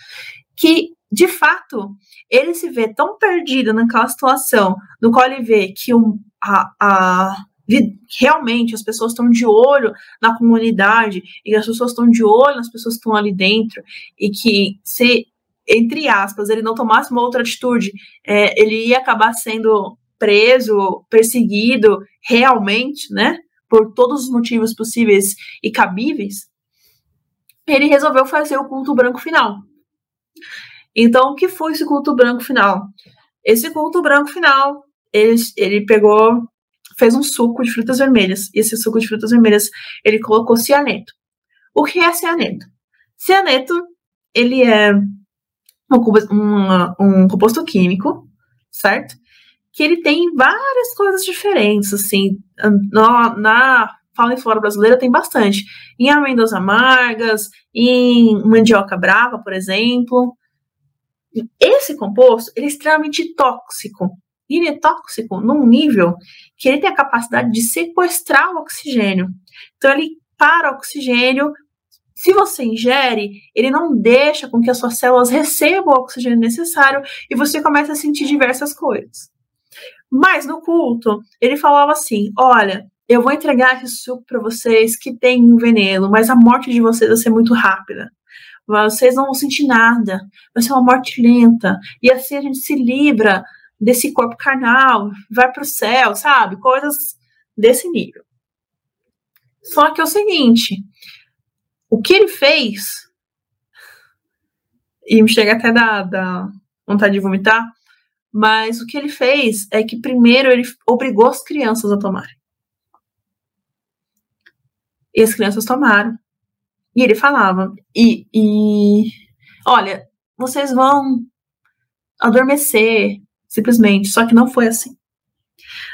que de fato ele se vê tão perdido naquela situação, no qual ele vê que um, a, a realmente as pessoas estão de olho na comunidade e as pessoas estão de olho nas pessoas que estão ali dentro e que se entre aspas ele não tomasse uma outra atitude é, ele ia acabar sendo preso perseguido realmente né por todos os motivos possíveis e cabíveis ele resolveu fazer o culto branco final então o que foi esse culto branco final esse culto branco final ele, ele pegou fez um suco de frutas vermelhas. E esse suco de frutas vermelhas, ele colocou cianeto. O que é cianeto? Cianeto, ele é um, um, um composto químico, certo? Que ele tem várias coisas diferentes, assim, na, na fauna e flora brasileira tem bastante. Em amêndoas amargas, em mandioca brava, por exemplo. Esse composto, ele é extremamente tóxico ele é tóxico num nível que ele tem a capacidade de sequestrar o oxigênio. Então, ele para o oxigênio. Se você ingere, ele não deixa com que as suas células recebam o oxigênio necessário e você começa a sentir diversas coisas. Mas no culto, ele falava assim: olha, eu vou entregar esse suco para vocês que tem um veneno, mas a morte de vocês vai ser muito rápida. Vocês não vão sentir nada, vai ser uma morte lenta. E assim a gente se livra desse corpo carnal, vai para o céu, sabe? Coisas desse nível. Só que é o seguinte, o que ele fez, e me chega até da, da vontade de vomitar, mas o que ele fez é que primeiro ele obrigou as crianças a tomarem. E as crianças tomaram. E ele falava, e, e olha, vocês vão adormecer, simplesmente. Só que não foi assim.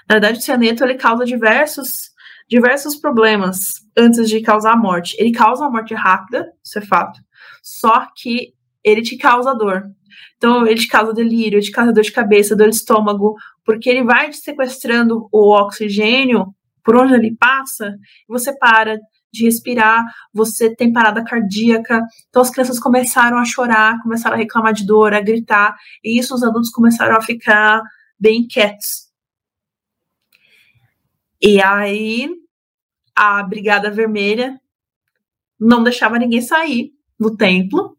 Na verdade, o cianeto ele causa diversos, diversos problemas antes de causar a morte. Ele causa a morte rápida, isso é fato. Só que ele te causa dor. Então, ele te causa delírio, ele te causa dor de cabeça, dor de estômago, porque ele vai te sequestrando o oxigênio por onde ele passa, e você para de respirar, você tem parada cardíaca. Então as crianças começaram a chorar, começaram a reclamar de dor, a gritar, e isso os adultos começaram a ficar bem quietos. E aí a Brigada Vermelha não deixava ninguém sair do templo.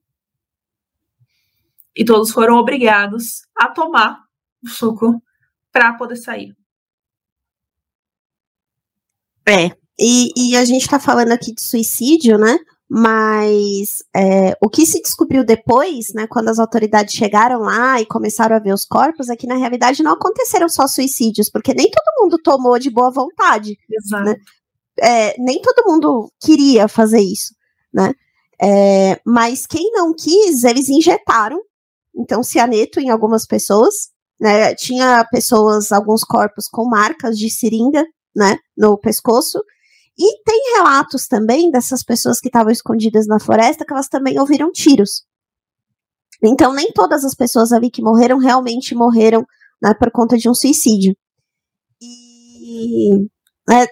E todos foram obrigados a tomar o suco para poder sair. É, e, e a gente está falando aqui de suicídio, né? Mas é, o que se descobriu depois, né, quando as autoridades chegaram lá e começaram a ver os corpos, é que na realidade não aconteceram só suicídios, porque nem todo mundo tomou de boa vontade. Exato. Né? É, nem todo mundo queria fazer isso, né? É, mas quem não quis, eles injetaram, então, cianeto em algumas pessoas, né? Tinha pessoas, alguns corpos com marcas de seringa, né, no pescoço, e tem relatos também dessas pessoas que estavam escondidas na floresta que elas também ouviram tiros. Então, nem todas as pessoas ali que morreram realmente morreram né, por conta de um suicídio. E é,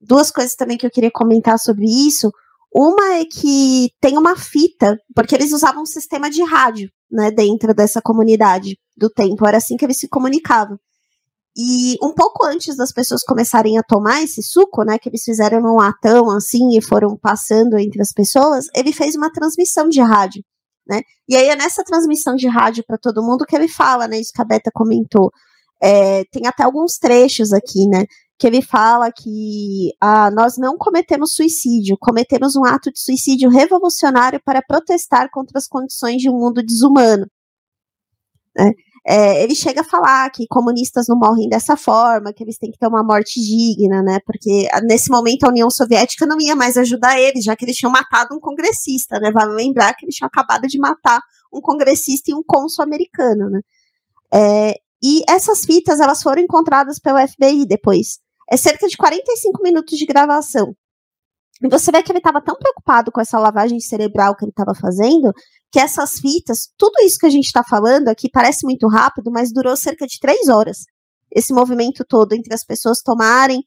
duas coisas também que eu queria comentar sobre isso. Uma é que tem uma fita, porque eles usavam um sistema de rádio né, dentro dessa comunidade do tempo, era assim que eles se comunicavam. E um pouco antes das pessoas começarem a tomar esse suco, né, que eles fizeram num latão assim e foram passando entre as pessoas, ele fez uma transmissão de rádio, né? E aí é nessa transmissão de rádio para todo mundo que ele fala, né, isso que a Beta comentou. É, tem até alguns trechos aqui, né, que ele fala que ah, nós não cometemos suicídio, cometemos um ato de suicídio revolucionário para protestar contra as condições de um mundo desumano. Né? É, ele chega a falar que comunistas não morrem dessa forma, que eles têm que ter uma morte digna, né? Porque ah, nesse momento a União Soviética não ia mais ajudar eles, já que eles tinham matado um congressista, né? Vale lembrar que eles tinham acabado de matar um congressista e um cônsul americano, né? É, e essas fitas elas foram encontradas pelo FBI depois. É cerca de 45 minutos de gravação. Você vê que ele estava tão preocupado com essa lavagem cerebral que ele estava fazendo, que essas fitas, tudo isso que a gente está falando aqui parece muito rápido, mas durou cerca de três horas. Esse movimento todo entre as pessoas tomarem,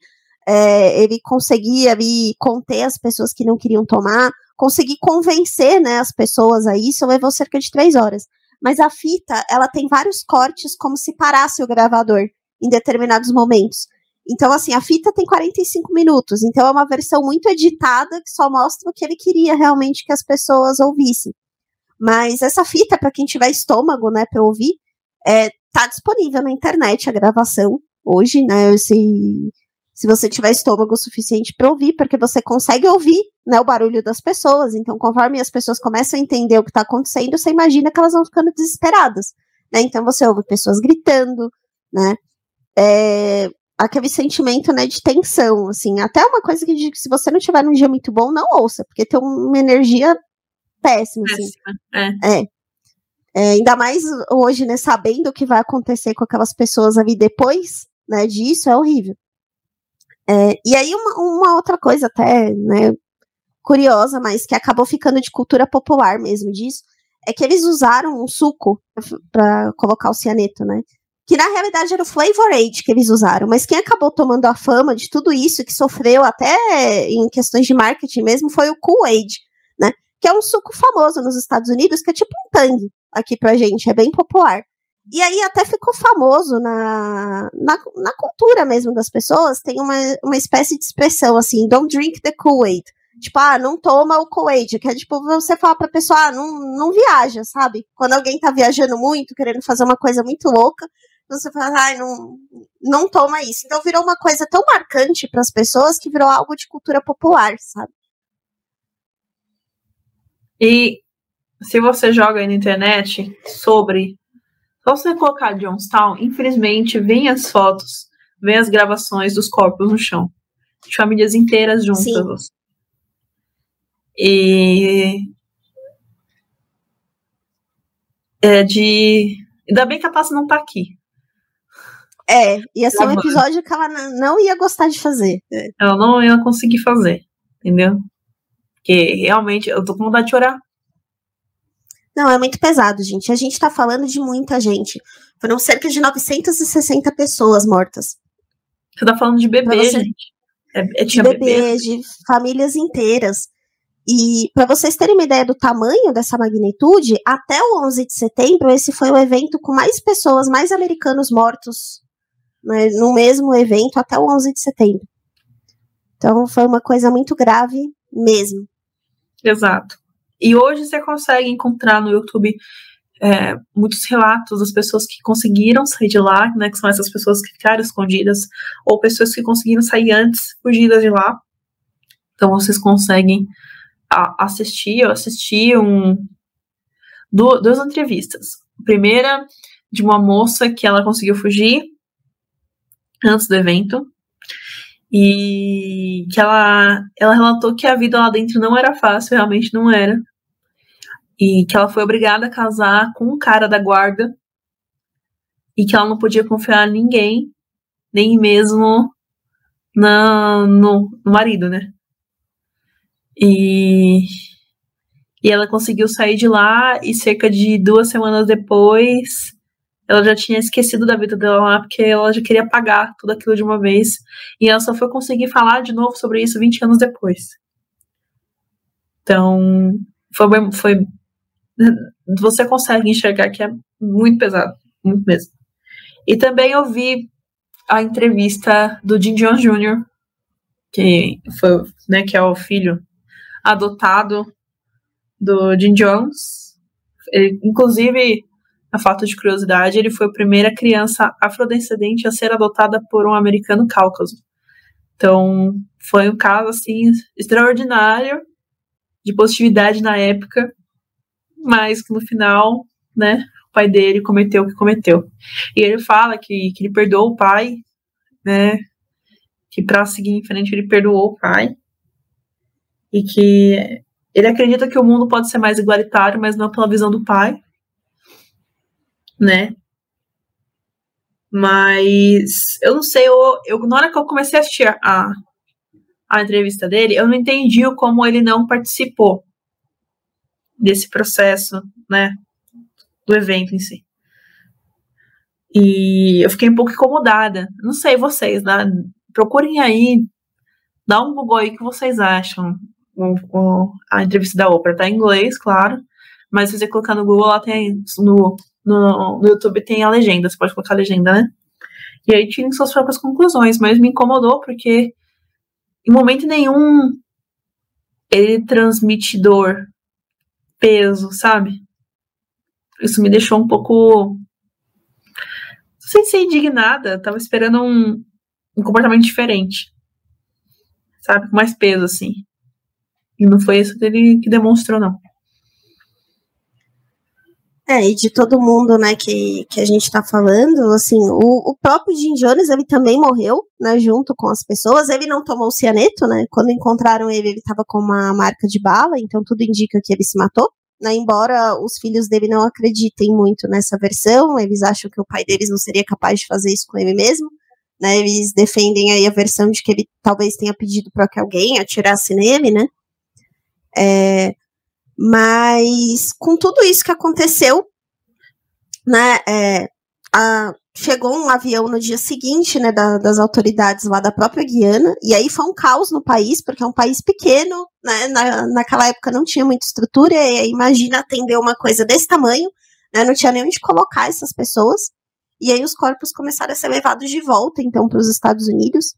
é, ele conseguia ali conter as pessoas que não queriam tomar, conseguir convencer né, as pessoas a isso, levou cerca de três horas. Mas a fita, ela tem vários cortes como se parasse o gravador em determinados momentos. Então, assim, a fita tem 45 minutos, então é uma versão muito editada que só mostra o que ele queria realmente que as pessoas ouvissem. Mas essa fita, para quem tiver estômago, né, para ouvir, é, tá disponível na internet a gravação hoje, né? Se, se você tiver estômago suficiente para ouvir, porque você consegue ouvir né, o barulho das pessoas. Então, conforme as pessoas começam a entender o que está acontecendo, você imagina que elas vão ficando desesperadas. Né? Então, você ouve pessoas gritando, né? É, aquele sentimento né, de tensão, assim. Até uma coisa que, se você não tiver num dia muito bom, não ouça, porque tem uma energia péssimo, assim. É. é. é. ainda mais hoje, né, sabendo o que vai acontecer com aquelas pessoas ali depois, né, disso, é horrível. É, e aí, uma, uma, outra coisa até, né, curiosa, mas que acabou ficando de cultura popular mesmo disso, é que eles usaram um suco para colocar o cianeto, né, que na realidade era o Flavor Aid que eles usaram, mas quem acabou tomando a fama de tudo isso, que sofreu até em questões de marketing mesmo, foi o Kool-Aid, que é um suco famoso nos Estados Unidos, que é tipo um tangue aqui pra gente, é bem popular. E aí até ficou famoso na, na, na cultura mesmo das pessoas, tem uma, uma espécie de expressão assim, don't drink the Kool-Aid. Tipo, ah, não toma o Kool-Aid, que é tipo você falar pra pessoa, ah, não, não viaja, sabe? Quando alguém tá viajando muito, querendo fazer uma coisa muito louca, você fala, ai, ah, não, não toma isso. Então virou uma coisa tão marcante para as pessoas que virou algo de cultura popular, sabe? E se você joga aí na internet sobre. Só você colocar Johnstown, infelizmente, vem as fotos, vem as gravações dos corpos no chão. De famílias inteiras juntas. Sim. E. É de. Ainda bem que a Tassi não tá aqui. É, ia ser um episódio que ela não ia gostar de fazer. Ela não ia conseguir fazer, entendeu? Porque realmente eu tô com vontade de chorar. Não, é muito pesado, gente. A gente tá falando de muita gente. Foram cerca de 960 pessoas mortas. Você tá falando de bebê, você... gente. É, é, de bebê, de famílias inteiras. E para vocês terem uma ideia do tamanho dessa magnitude, até o 11 de setembro, esse foi o evento com mais pessoas, mais americanos mortos né, no mesmo evento até o 11 de setembro. Então foi uma coisa muito grave mesmo. Exato. E hoje você consegue encontrar no YouTube é, muitos relatos das pessoas que conseguiram sair de lá, né, que são essas pessoas que ficaram escondidas, ou pessoas que conseguiram sair antes, fugidas de lá. Então vocês conseguem a, assistir, eu assisti um, duas entrevistas. A primeira de uma moça que ela conseguiu fugir antes do evento, e que ela, ela relatou que a vida lá dentro não era fácil, realmente não era. E que ela foi obrigada a casar com um cara da guarda. E que ela não podia confiar em ninguém, nem mesmo na, no, no marido, né? E, e ela conseguiu sair de lá e cerca de duas semanas depois ela já tinha esquecido da vida dela lá, porque ela já queria pagar tudo aquilo de uma vez. E ela só foi conseguir falar de novo sobre isso 20 anos depois. Então, foi, foi você consegue enxergar que é muito pesado, muito mesmo. E também eu vi a entrevista do Jim Jones Jr., que foi, né, que é o filho adotado do Jim Jones. Ele, inclusive, a falta de curiosidade, ele foi a primeira criança afrodescendente a ser adotada por um americano cáucaso. Então, foi um caso assim extraordinário de positividade na época, mas que no final, né, o pai dele cometeu o que cometeu. E ele fala que, que ele perdoou o pai, né, que para seguir em frente ele perdoou o pai e que ele acredita que o mundo pode ser mais igualitário, mas não pela visão do pai, né? Mas eu não sei, eu, eu, na hora que eu comecei a assistir a, a entrevista dele, eu não entendi como ele não participou desse processo, né? Do evento em si. E eu fiquei um pouco incomodada. Não sei vocês, né? Procurem aí, dá um Google aí que vocês acham. O, o, a entrevista da Oprah tá em inglês, claro. Mas se você colocar no Google, lá tem no no, no YouTube tem a legenda, você pode colocar a legenda, né? E aí tirem suas próprias conclusões, mas me incomodou porque em momento nenhum ele transmite dor, peso, sabe? Isso me deixou um pouco sem ser indignada, tava esperando um, um comportamento diferente. Sabe? Com mais peso, assim. E não foi isso que ele que demonstrou, não. É, e de todo mundo, né, que, que a gente tá falando, assim, o, o próprio Jim Jones, ele também morreu, né, junto com as pessoas, ele não tomou cianeto, né, quando encontraram ele, ele tava com uma marca de bala, então tudo indica que ele se matou, né, embora os filhos dele não acreditem muito nessa versão, eles acham que o pai deles não seria capaz de fazer isso com ele mesmo, né, eles defendem aí a versão de que ele talvez tenha pedido para que alguém atirasse nele, né, é, mas com tudo isso que aconteceu, né, é, a, chegou um avião no dia seguinte, né, da, das autoridades lá da própria Guiana, e aí foi um caos no país, porque é um país pequeno, né, na, naquela época não tinha muita estrutura, e imagina atender uma coisa desse tamanho, né, não tinha nem onde colocar essas pessoas, e aí os corpos começaram a ser levados de volta, então, para os Estados Unidos,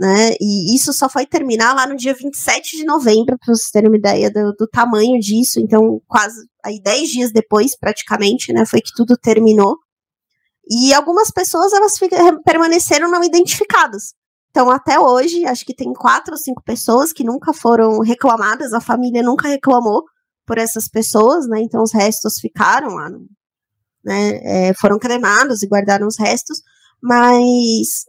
né? E isso só foi terminar lá no dia 27 de novembro, para vocês terem uma ideia do, do, tamanho disso. Então, quase aí 10 dias depois, praticamente, né? Foi que tudo terminou. E algumas pessoas elas permaneceram não identificadas. Então, até hoje, acho que tem quatro ou cinco pessoas que nunca foram reclamadas, a família nunca reclamou por essas pessoas, né? Então, os restos ficaram lá, né? É, foram cremados e guardaram os restos, mas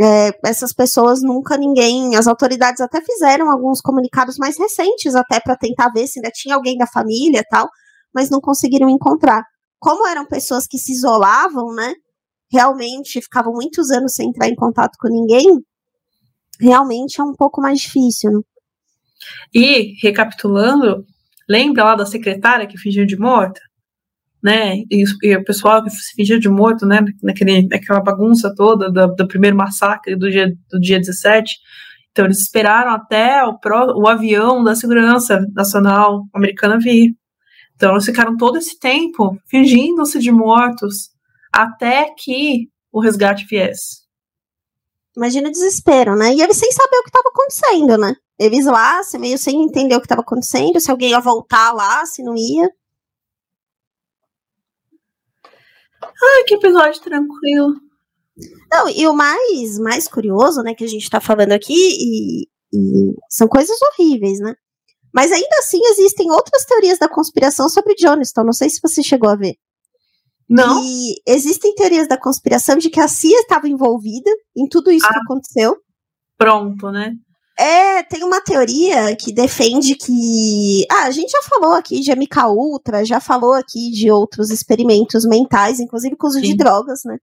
é, essas pessoas nunca ninguém, as autoridades até fizeram alguns comunicados mais recentes até para tentar ver se ainda tinha alguém da família e tal, mas não conseguiram encontrar. Como eram pessoas que se isolavam, né? Realmente ficavam muitos anos sem entrar em contato com ninguém, realmente é um pouco mais difícil. Né? E, recapitulando, lembra lá da secretária que fingiu de morta? Né, e, e, o pessoal que se fingia de morto, né, naquele, naquela bagunça toda do, do, primeiro massacre do dia, do dia 17. Então, eles esperaram até o, pro, o avião da segurança nacional americana vir. Então, eles ficaram todo esse tempo fingindo-se de mortos até que o resgate viesse. Imagina o desespero, né? E eles sem saber o que estava acontecendo, né? Eles lá, meio sem entender o que estava acontecendo, se alguém ia voltar lá, se não ia. Ai, que episódio tranquilo. Não, e o mais, mais curioso, né, que a gente tá falando aqui, e, e são coisas horríveis, né? Mas ainda assim existem outras teorias da conspiração sobre Johnston. Não sei se você chegou a ver. Não. E existem teorias da conspiração de que a CIA estava envolvida em tudo isso ah, que aconteceu. Pronto, né? É, tem uma teoria que defende que. Ah, a gente já falou aqui de MK Ultra, já falou aqui de outros experimentos mentais, inclusive com uso Sim. de drogas, né?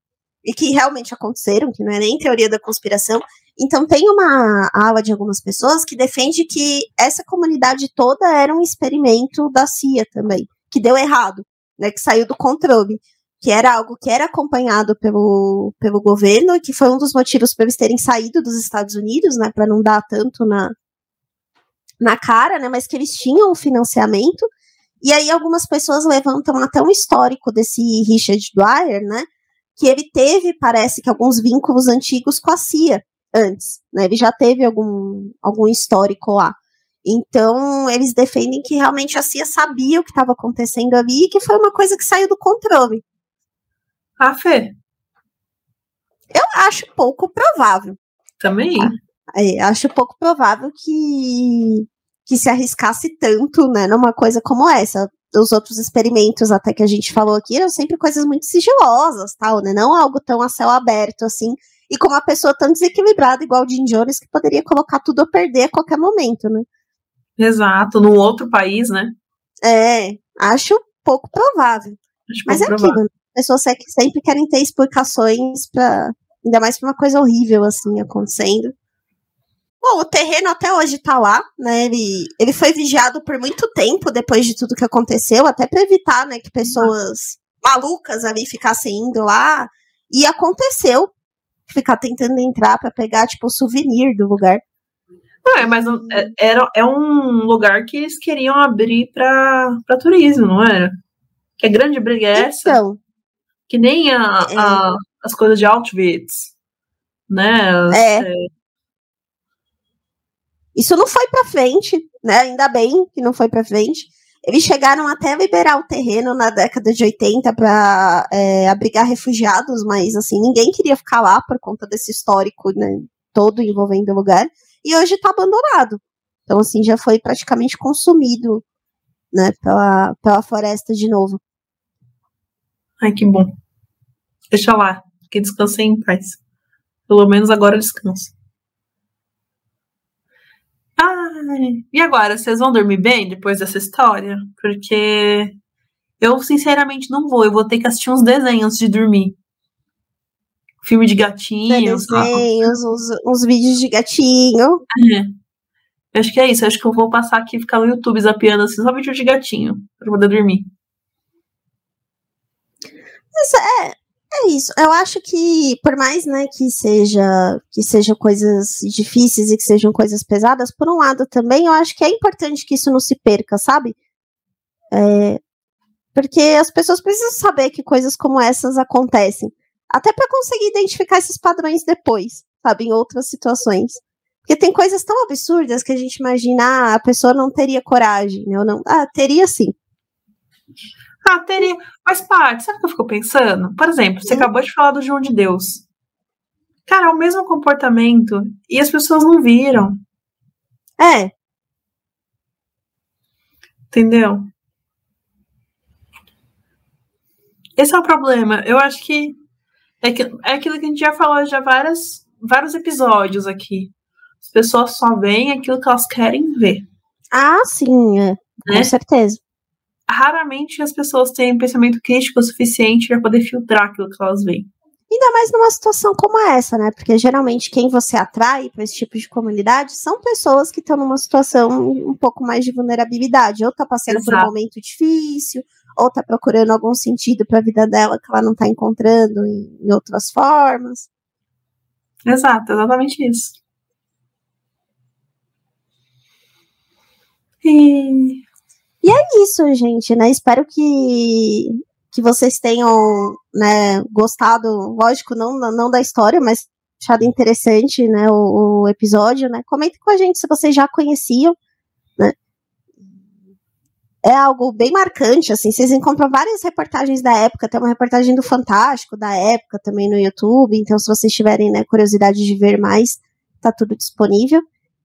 E que realmente aconteceram, que não é nem teoria da conspiração. Então tem uma ala de algumas pessoas que defende que essa comunidade toda era um experimento da CIA também, que deu errado, né? Que saiu do controle que era algo que era acompanhado pelo, pelo governo que foi um dos motivos para eles terem saído dos Estados Unidos, né, para não dar tanto na, na cara, né, mas que eles tinham o financiamento. E aí algumas pessoas levantam até um histórico desse Richard Dwyer, né, que ele teve, parece que alguns vínculos antigos com a CIA antes, né, ele já teve algum, algum histórico lá. Então, eles defendem que realmente a CIA sabia o que estava acontecendo ali e que foi uma coisa que saiu do controle. Ah, Fê? Eu acho pouco provável. Também. É, acho pouco provável que, que se arriscasse tanto, né, numa coisa como essa. Os outros experimentos até que a gente falou aqui eram sempre coisas muito sigilosas, tal, né? Não algo tão a céu aberto assim. E com uma pessoa tão desequilibrada igual o Jim Jones que poderia colocar tudo a perder a qualquer momento, né? Exato, num outro país, né? É, acho pouco provável. Acho Mas pouco é provável. aquilo, pessoas sempre querem ter explicações para ainda mais pra uma coisa horrível assim acontecendo. Bom, o terreno até hoje tá lá, né? Ele, ele foi vigiado por muito tempo depois de tudo que aconteceu, até para evitar, né, que pessoas malucas ali ficassem indo lá. E aconteceu ficar tentando entrar para pegar, tipo, o souvenir do lugar. Não, é, mas é, era, é um lugar que eles queriam abrir para turismo, não era? Que grande briga é essa? Então, que nem a, é. a, as coisas de Auschwitz, né? É. é. Isso não foi para frente, né? Ainda bem que não foi para frente. Eles chegaram até a liberar o terreno na década de 80 para é, abrigar refugiados, mas assim ninguém queria ficar lá por conta desse histórico, né? Todo envolvendo o lugar. E hoje está abandonado. Então assim já foi praticamente consumido, né? Pela, pela floresta de novo. Ai que bom. Deixa lá, que descansem em paz. Pelo menos agora descanso. Ai, e agora, vocês vão dormir bem depois dessa história? Porque eu, sinceramente, não vou. Eu vou ter que assistir uns desenhos de dormir. Filme de gatinho. Desenhos, uns, uns, vídeos de gatinho. É. Eu acho que é isso. Eu acho que eu vou passar aqui e ficar no YouTube zapeando assim, só vídeo de gatinho. Pra poder dormir. Mas é, é isso. Eu acho que, por mais, né, que seja que sejam coisas difíceis e que sejam coisas pesadas, por um lado também, eu acho que é importante que isso não se perca, sabe? É, porque as pessoas precisam saber que coisas como essas acontecem. Até para conseguir identificar esses padrões depois, sabe? Em outras situações. Porque tem coisas tão absurdas que a gente imagina, ah, a pessoa não teria coragem, eu não. Ah, teria sim. Ah, teria. Faz parte. Sabe o que eu fico pensando? Por exemplo, você hum. acabou de falar do João de Deus. Cara, é o mesmo comportamento e as pessoas não viram. É. Entendeu? Esse é o problema. Eu acho que é, que, é aquilo que a gente já falou já várias, vários episódios aqui. As pessoas só veem aquilo que elas querem ver. Ah, sim, é. Né? Com certeza raramente as pessoas têm pensamento crítico o suficiente para poder filtrar aquilo que elas veem. Ainda mais numa situação como essa, né? Porque geralmente quem você atrai para esse tipo de comunidade são pessoas que estão numa situação um pouco mais de vulnerabilidade, ou tá passando Exato. por um momento difícil, ou tá procurando algum sentido para a vida dela que ela não tá encontrando em, em outras formas. Exato, exatamente isso. E e é isso, gente, né? Espero que, que vocês tenham né, gostado, lógico, não, não da história, mas achado interessante, né, o, o episódio, né? Com a gente se vocês já conheciam, né? É algo bem marcante, assim, vocês encontram várias reportagens da época, tem uma reportagem do Fantástico da época também no YouTube, então se vocês tiverem, né, curiosidade de ver mais, tá tudo disponível.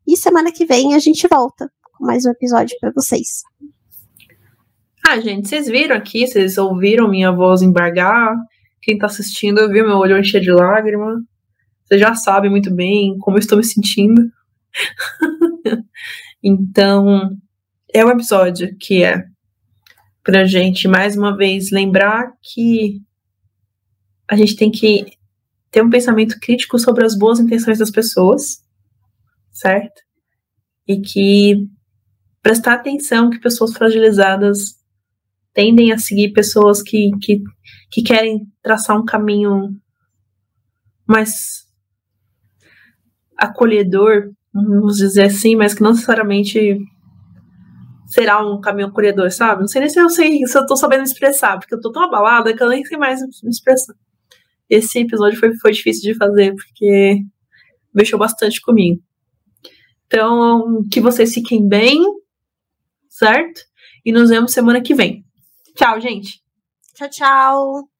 E semana que vem a gente volta com mais um episódio para vocês. Ah, gente, vocês viram aqui, vocês ouviram minha voz embargar, quem tá assistindo viu meu olho encher de lágrima. Você já sabe muito bem como eu estou me sentindo. então, é um episódio que é pra gente, mais uma vez, lembrar que a gente tem que ter um pensamento crítico sobre as boas intenções das pessoas, certo? E que prestar atenção que pessoas fragilizadas tendem a seguir pessoas que, que, que querem traçar um caminho mais acolhedor, vamos dizer assim, mas que não necessariamente será um caminho acolhedor, sabe? Não sei nem se eu sei se eu tô sabendo expressar, porque eu tô tão abalada que eu nem sei mais me expressar. Esse episódio foi, foi difícil de fazer, porque mexeu bastante comigo. Então, que vocês fiquem bem, certo? E nos vemos semana que vem. Tchau, gente. Tchau, tchau.